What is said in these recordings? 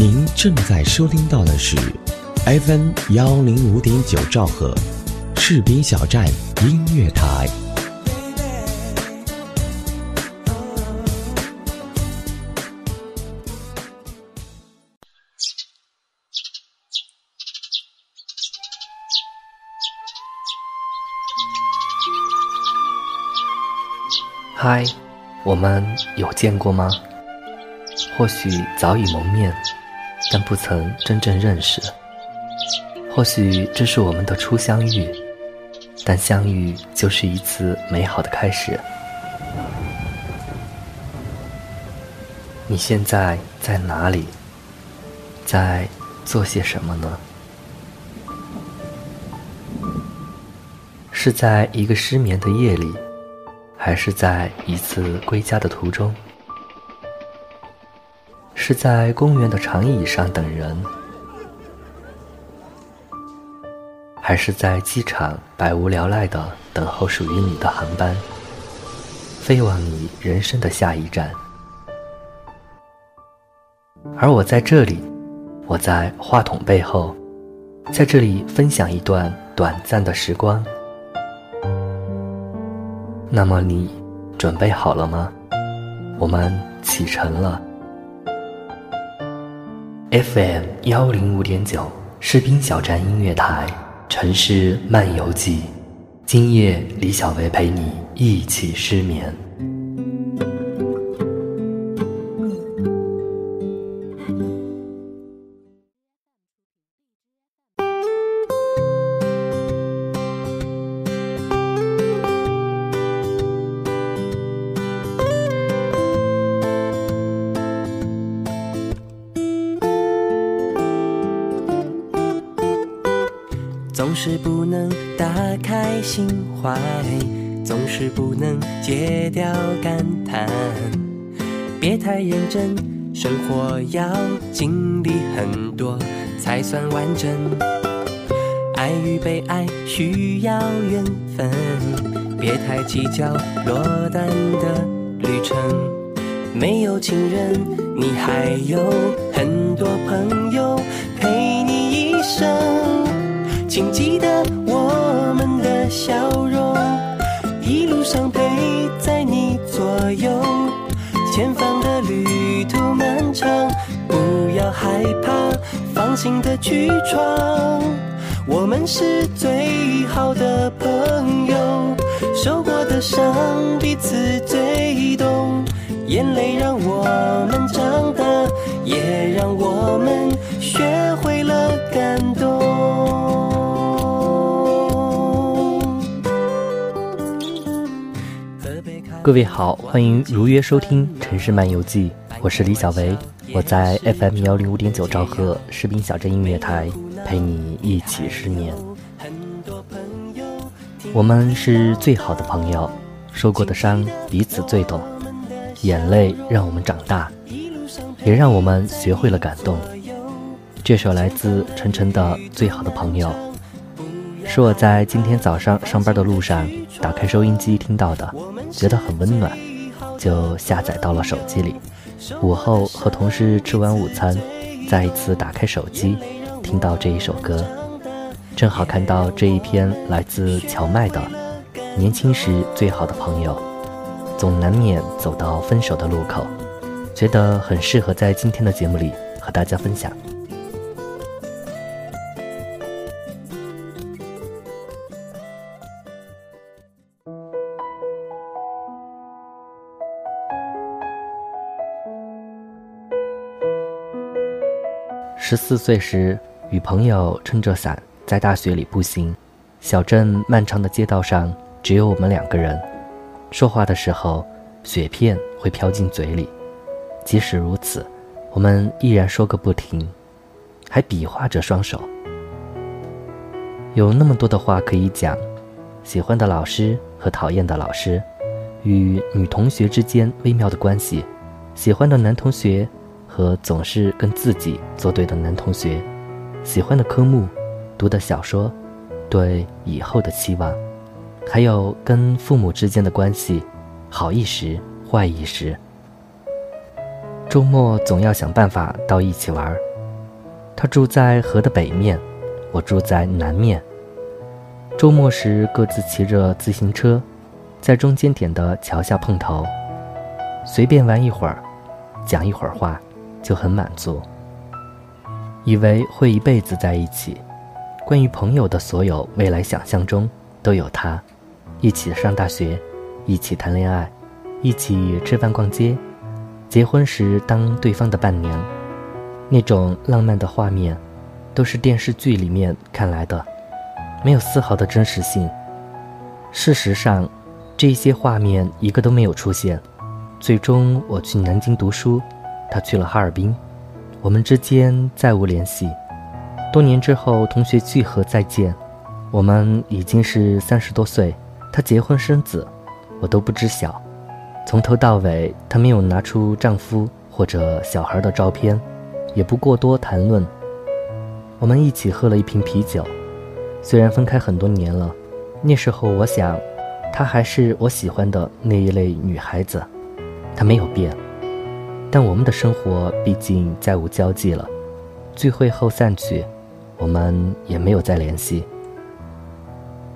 您正在收听到的是 FM 幺零五点九兆赫，士兵小站音乐台。嗨，我们有见过吗？或许早已蒙面，但不曾真正认识。或许这是我们的初相遇，但相遇就是一次美好的开始。你现在在哪里？在做些什么呢？是在一个失眠的夜里，还是在一次归家的途中？是在公园的长椅上等人，还是在机场百无聊赖的等候属于你的航班，飞往你人生的下一站？而我在这里，我在话筒背后，在这里分享一段短暂的时光。那么你准备好了吗？我们启程了。FM 幺零五点九士兵小站音乐台城市漫游记，今夜李小维陪你一起失眠。是不能打开心怀，总是不能戒掉感叹。别太认真，生活要经历很多才算完整。爱与被爱需要缘分，别太计较落单的旅程。没有情人，你还有很多请记得我们的笑容，一路上陪在你左右。前方的旅途漫长，不要害怕，放心的去闯。我们是最好的朋友，受过的伤彼此最懂。眼泪让我们长大，也让我们学会了感动。各位好，欢迎如约收听《城市漫游记》，我是李小维，我在 FM 幺零五点九兆赫士兵小镇音乐台陪你一起失眠。我们是最好的朋友，受过的伤彼此最懂，眼泪让我们长大，也让我们学会了感动。这首来自晨晨的《最好的朋友》，是我在今天早上上班的路上打开收音机听到的。觉得很温暖，就下载到了手机里。午后和同事吃完午餐，再一次打开手机，听到这一首歌，正好看到这一篇来自荞麦的《年轻时最好的朋友》，总难免走到分手的路口，觉得很适合在今天的节目里和大家分享。十四岁时，与朋友撑着伞在大雪里步行，小镇漫长的街道上只有我们两个人。说话的时候，雪片会飘进嘴里，即使如此，我们依然说个不停，还比划着双手。有那么多的话可以讲：喜欢的老师和讨厌的老师，与女同学之间微妙的关系，喜欢的男同学。和总是跟自己作对的男同学，喜欢的科目，读的小说，对以后的期望，还有跟父母之间的关系，好一时，坏一时。周末总要想办法到一起玩，他住在河的北面，我住在南面。周末时各自骑着自行车，在中间点的桥下碰头，随便玩一会儿，讲一会儿话，就很满足。以为会一辈子在一起，关于朋友的所有未来想象中都有他，一起上大学，一起谈恋爱，一起吃饭逛街，结婚时当对方的伴娘，那种浪漫的画面，都是电视剧里面看来的，没有丝毫的真实性。事实上，这些画面一个都没有出现。最终我去南京读书，他去了哈尔滨。我们之间再无联系。多年之后，同学聚合再见，我们已经是三十多岁。她结婚生子，我都不知晓。从头到尾，她没有拿出丈夫或者小孩的照片，也不过多谈论。我们一起喝了一瓶啤酒，虽然分开很多年了，那时候我想，她还是我喜欢的那一类女孩子，她没有变。但我们的生活毕竟再无交际了，聚会后散去，我们也没有再联系。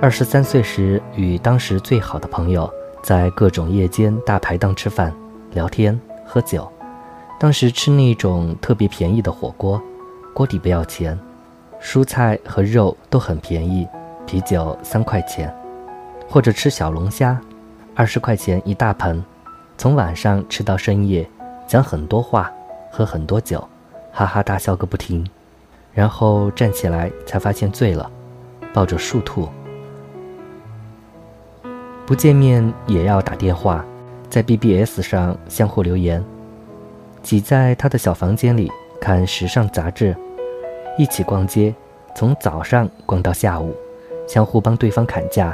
二十三岁时，与当时最好的朋友在各种夜间大排档吃饭、聊天、喝酒。当时吃那种特别便宜的火锅，锅底不要钱，蔬菜和肉都很便宜，啤酒三块钱，或者吃小龙虾，二十块钱一大盆，从晚上吃到深夜。讲很多话，喝很多酒，哈哈大笑个不停，然后站起来才发现醉了，抱着树吐。不见面也要打电话，在 BBS 上相互留言，挤在他的小房间里看时尚杂志，一起逛街，从早上逛到下午，相互帮对方砍价，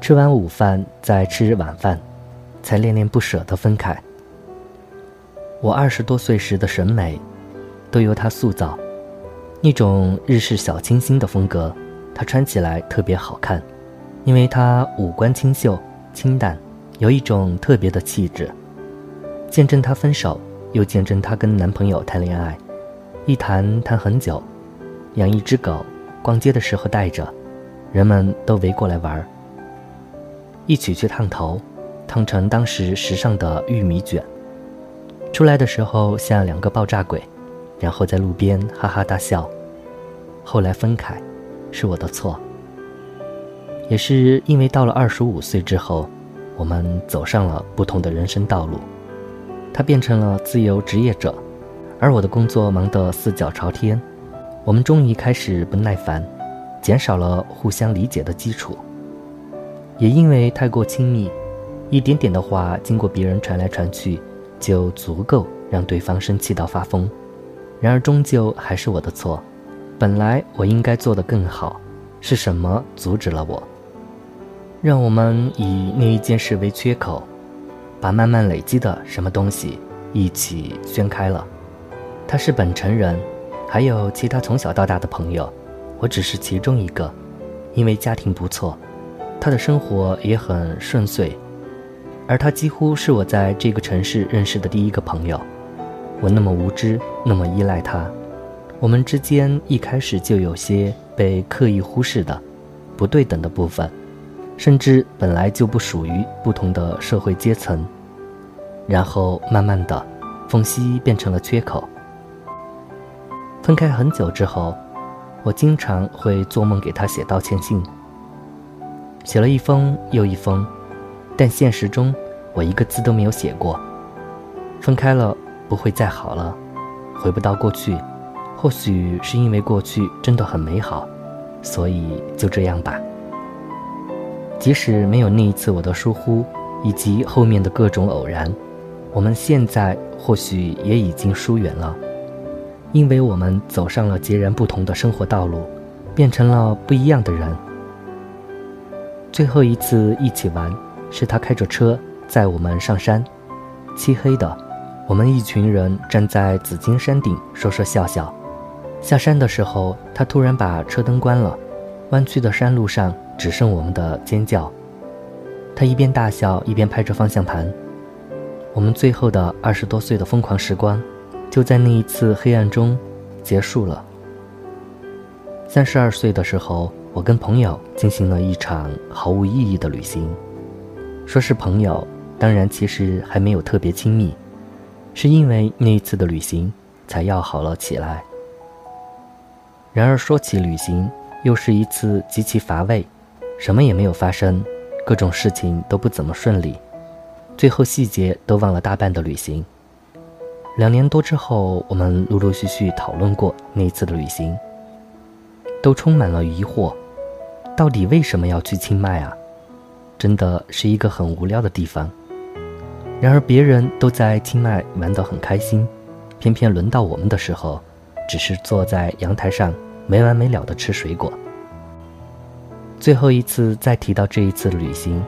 吃完午饭再吃晚饭，才恋恋不舍地分开。我二十多岁时的审美，都由他塑造。那种日式小清新的风格，他穿起来特别好看，因为他五官清秀、清淡，有一种特别的气质。见证她分手，又见证她跟男朋友谈恋爱，一谈谈很久。养一只狗，逛街的时候带着，人们都围过来玩儿。一起去烫头，烫成当时时尚的玉米卷。出来的时候像两个爆炸鬼，然后在路边哈哈大笑。后来分开，是我的错。也是因为到了二十五岁之后，我们走上了不同的人生道路。他变成了自由职业者，而我的工作忙得四脚朝天。我们终于开始不耐烦，减少了互相理解的基础。也因为太过亲密，一点点的话经过别人传来传去。就足够让对方生气到发疯，然而终究还是我的错。本来我应该做得更好，是什么阻止了我？让我们以那一件事为缺口，把慢慢累积的什么东西一起宣开了。他是本城人，还有其他从小到大的朋友，我只是其中一个。因为家庭不错，他的生活也很顺遂。而他几乎是我在这个城市认识的第一个朋友，我那么无知，那么依赖他，我们之间一开始就有些被刻意忽视的不对等的部分，甚至本来就不属于不同的社会阶层，然后慢慢的，缝隙变成了缺口。分开很久之后，我经常会做梦给他写道歉信，写了一封又一封。但现实中，我一个字都没有写过。分开了，不会再好了，回不到过去。或许是因为过去真的很美好，所以就这样吧。即使没有那一次我的疏忽，以及后面的各种偶然，我们现在或许也已经疏远了，因为我们走上了截然不同的生活道路，变成了不一样的人。最后一次一起玩。是他开着车载我们上山，漆黑的，我们一群人站在紫金山顶说说笑笑。下山的时候，他突然把车灯关了，弯曲的山路上只剩我们的尖叫。他一边大笑一边拍着方向盘。我们最后的二十多岁的疯狂时光，就在那一次黑暗中结束了。三十二岁的时候，我跟朋友进行了一场毫无意义的旅行。说是朋友，当然其实还没有特别亲密，是因为那一次的旅行才要好了起来。然而说起旅行，又是一次极其乏味，什么也没有发生，各种事情都不怎么顺利，最后细节都忘了大半的旅行。两年多之后，我们陆陆续续讨论过那一次的旅行。都充满了疑惑，到底为什么要去清迈啊？真的是一个很无聊的地方。然而别人都在清迈玩得很开心，偏偏轮到我们的时候，只是坐在阳台上没完没了的吃水果。最后一次再提到这一次旅行，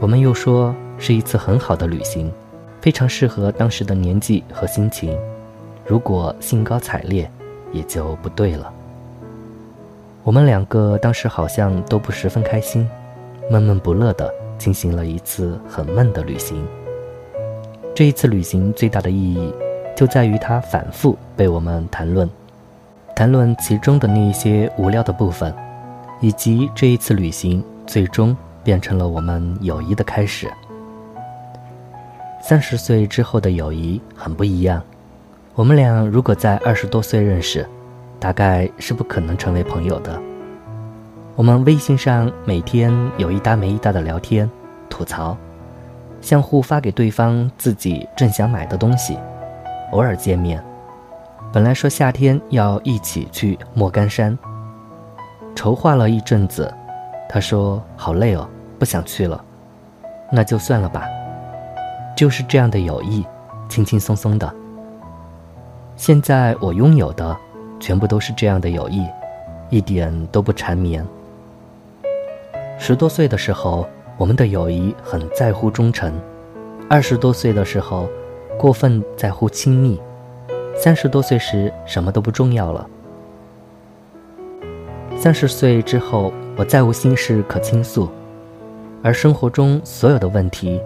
我们又说是一次很好的旅行，非常适合当时的年纪和心情。如果兴高采烈，也就不对了。我们两个当时好像都不十分开心，闷闷不乐地进行了一次很闷的旅行。这一次旅行最大的意义，就在于它反复被我们谈论，谈论其中的那一些无聊的部分，以及这一次旅行最终变成了我们友谊的开始。三十岁之后的友谊很不一样，我们俩如果在二十多岁认识。大概是不可能成为朋友的。我们微信上每天有一搭没一搭的聊天、吐槽，相互发给对方自己正想买的东西，偶尔见面。本来说夏天要一起去莫干山，筹划了一阵子，他说好累哦，不想去了，那就算了吧。就是这样的友谊，轻轻松松的。现在我拥有的。全部都是这样的友谊，一点都不缠绵。十多岁的时候，我们的友谊很在乎忠诚；二十多岁的时候，过分在乎亲密；三十多岁时，什么都不重要了。三十岁之后，我再无心事可倾诉，而生活中所有的问题，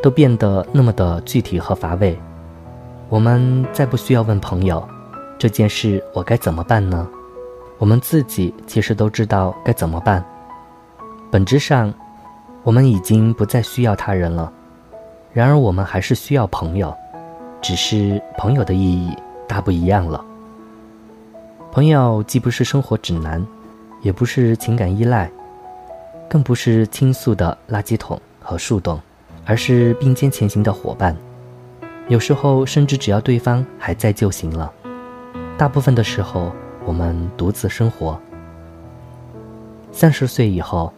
都变得那么的具体和乏味。我们再不需要问朋友。这件事我该怎么办呢？我们自己其实都知道该怎么办。本质上，我们已经不再需要他人了。然而，我们还是需要朋友，只是朋友的意义大不一样了。朋友既不是生活指南，也不是情感依赖，更不是倾诉的垃圾桶和树洞，而是并肩前行的伙伴。有时候，甚至只要对方还在就行了。大部分的时候，我们独自生活。三十岁以后，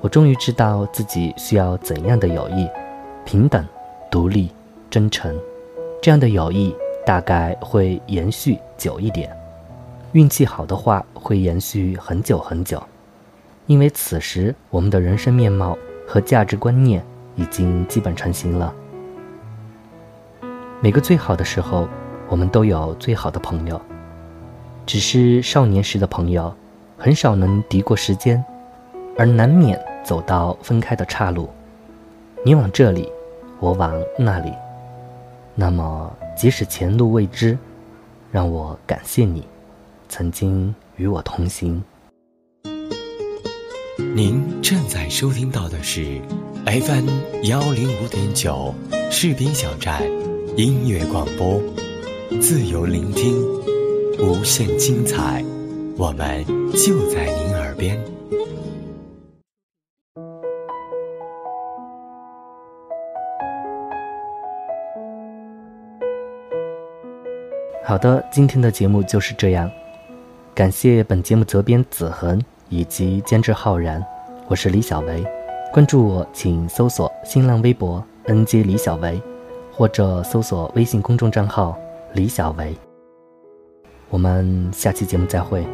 我终于知道自己需要怎样的友谊：平等、独立、真诚。这样的友谊大概会延续久一点，运气好的话会延续很久很久。因为此时我们的人生面貌和价值观念已经基本成型了。每个最好的时候。我们都有最好的朋友，只是少年时的朋友，很少能敌过时间，而难免走到分开的岔路。你往这里，我往那里，那么即使前路未知，让我感谢你，曾经与我同行。您正在收听到的是 FM 幺零五点九士兵小站音乐广播。自由聆听，无限精彩，我们就在您耳边。好的，今天的节目就是这样，感谢本节目责编子恒以及监制浩然，我是李小维，关注我请搜索新浪微博 “nj 李小维”，或者搜索微信公众账号。李小维，我们下期节目再会。